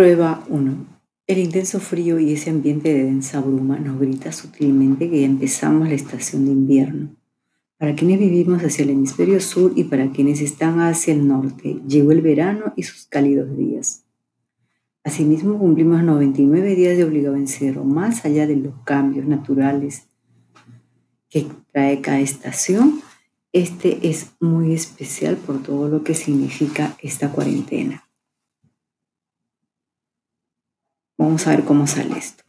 Prueba 1. El intenso frío y ese ambiente de densa bruma nos grita sutilmente que ya empezamos la estación de invierno. Para quienes vivimos hacia el hemisferio sur y para quienes están hacia el norte, llegó el verano y sus cálidos días. Asimismo, cumplimos 99 días de obligado encierro, más allá de los cambios naturales que trae cada estación. Este es muy especial por todo lo que significa esta cuarentena. Vamos a ver cómo sale esto.